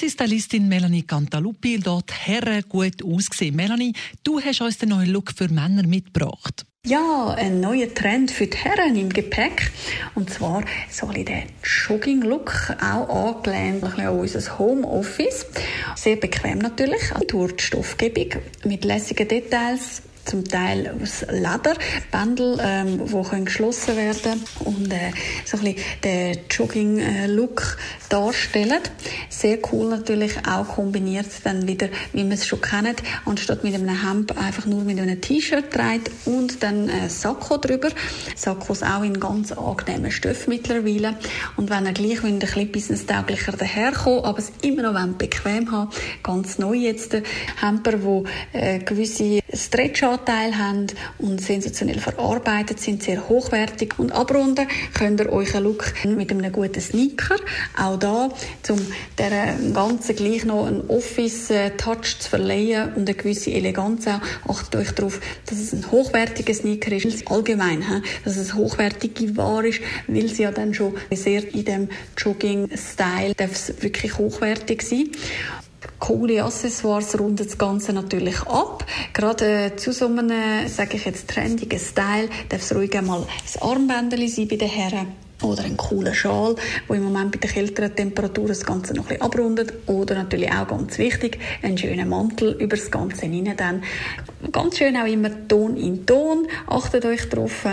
Unsere Stylistin Melanie Cantaluppi dort herre gut ausgesehen. Melanie, du hast uns den neuen Look für Männer mitgebracht. Ja, ein neuer Trend für die Herren im Gepäck. Und zwar so ein der Jogging-Look, auch angelehnt an unser Homeoffice. Sehr bequem natürlich, durch die Stoffgebung, mit lässigen Details, zum Teil aus Leder, Bändel, ähm, die können geschlossen werden und äh, so ein bisschen den Jogging-Look darstellen. Sehr cool natürlich, auch kombiniert dann wieder, wie man es schon kennt, anstatt mit einem Hemd einfach nur mit einem T-Shirt trägt und dann ein Sakko drüber. Sakkos auch in ganz angenehmen Stoff mittlerweile und wenn er gleich ein bisschen businesstauglicher daherkommt, aber es immer noch bequem haben, ganz neu jetzt, Hemper, wo äh, gewisse Stretch Anteil haben und sensationell verarbeitet sind, sehr hochwertig. Und abrunden könnt ihr einen Look mit einem guten Sneaker. Auch da, um der Ganzen gleich noch einen Office-Touch zu verleihen und eine gewisse Eleganz auch. Achtet euch darauf, dass es ein hochwertiger Sneaker ist. Allgemein, dass es hochwertige Ware ist, weil sie ja dann schon sehr in dem Jogging-Style wirklich hochwertig sein coole Accessoires runden das Ganze natürlich ab. Gerade äh, zu so einem, sage ich jetzt, trendigen Style darf es ruhig einmal ein Armbändchen sein bei den Herren oder einen coolen Schal, wo im Moment bei den kälteren Temperaturen das Ganze noch ein abrundet. Oder natürlich auch ganz wichtig, einen schönen Mantel über das Ganze hinein. Dann ganz schön auch immer Ton in Ton. Achtet euch darauf,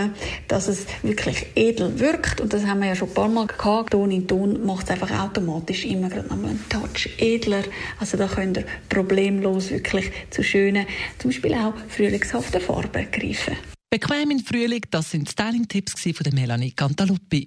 dass es wirklich edel wirkt. Und das haben wir ja schon ein paar Mal gehabt. Ton in Ton macht es einfach automatisch immer gerade noch einen Touch edler. Also da könnt ihr problemlos wirklich zu schönen, zum Beispiel auch frühlingshaften Farben greifen. Bequem im Frühling, das sind Styling-Tipps von Melanie Cantaluppi.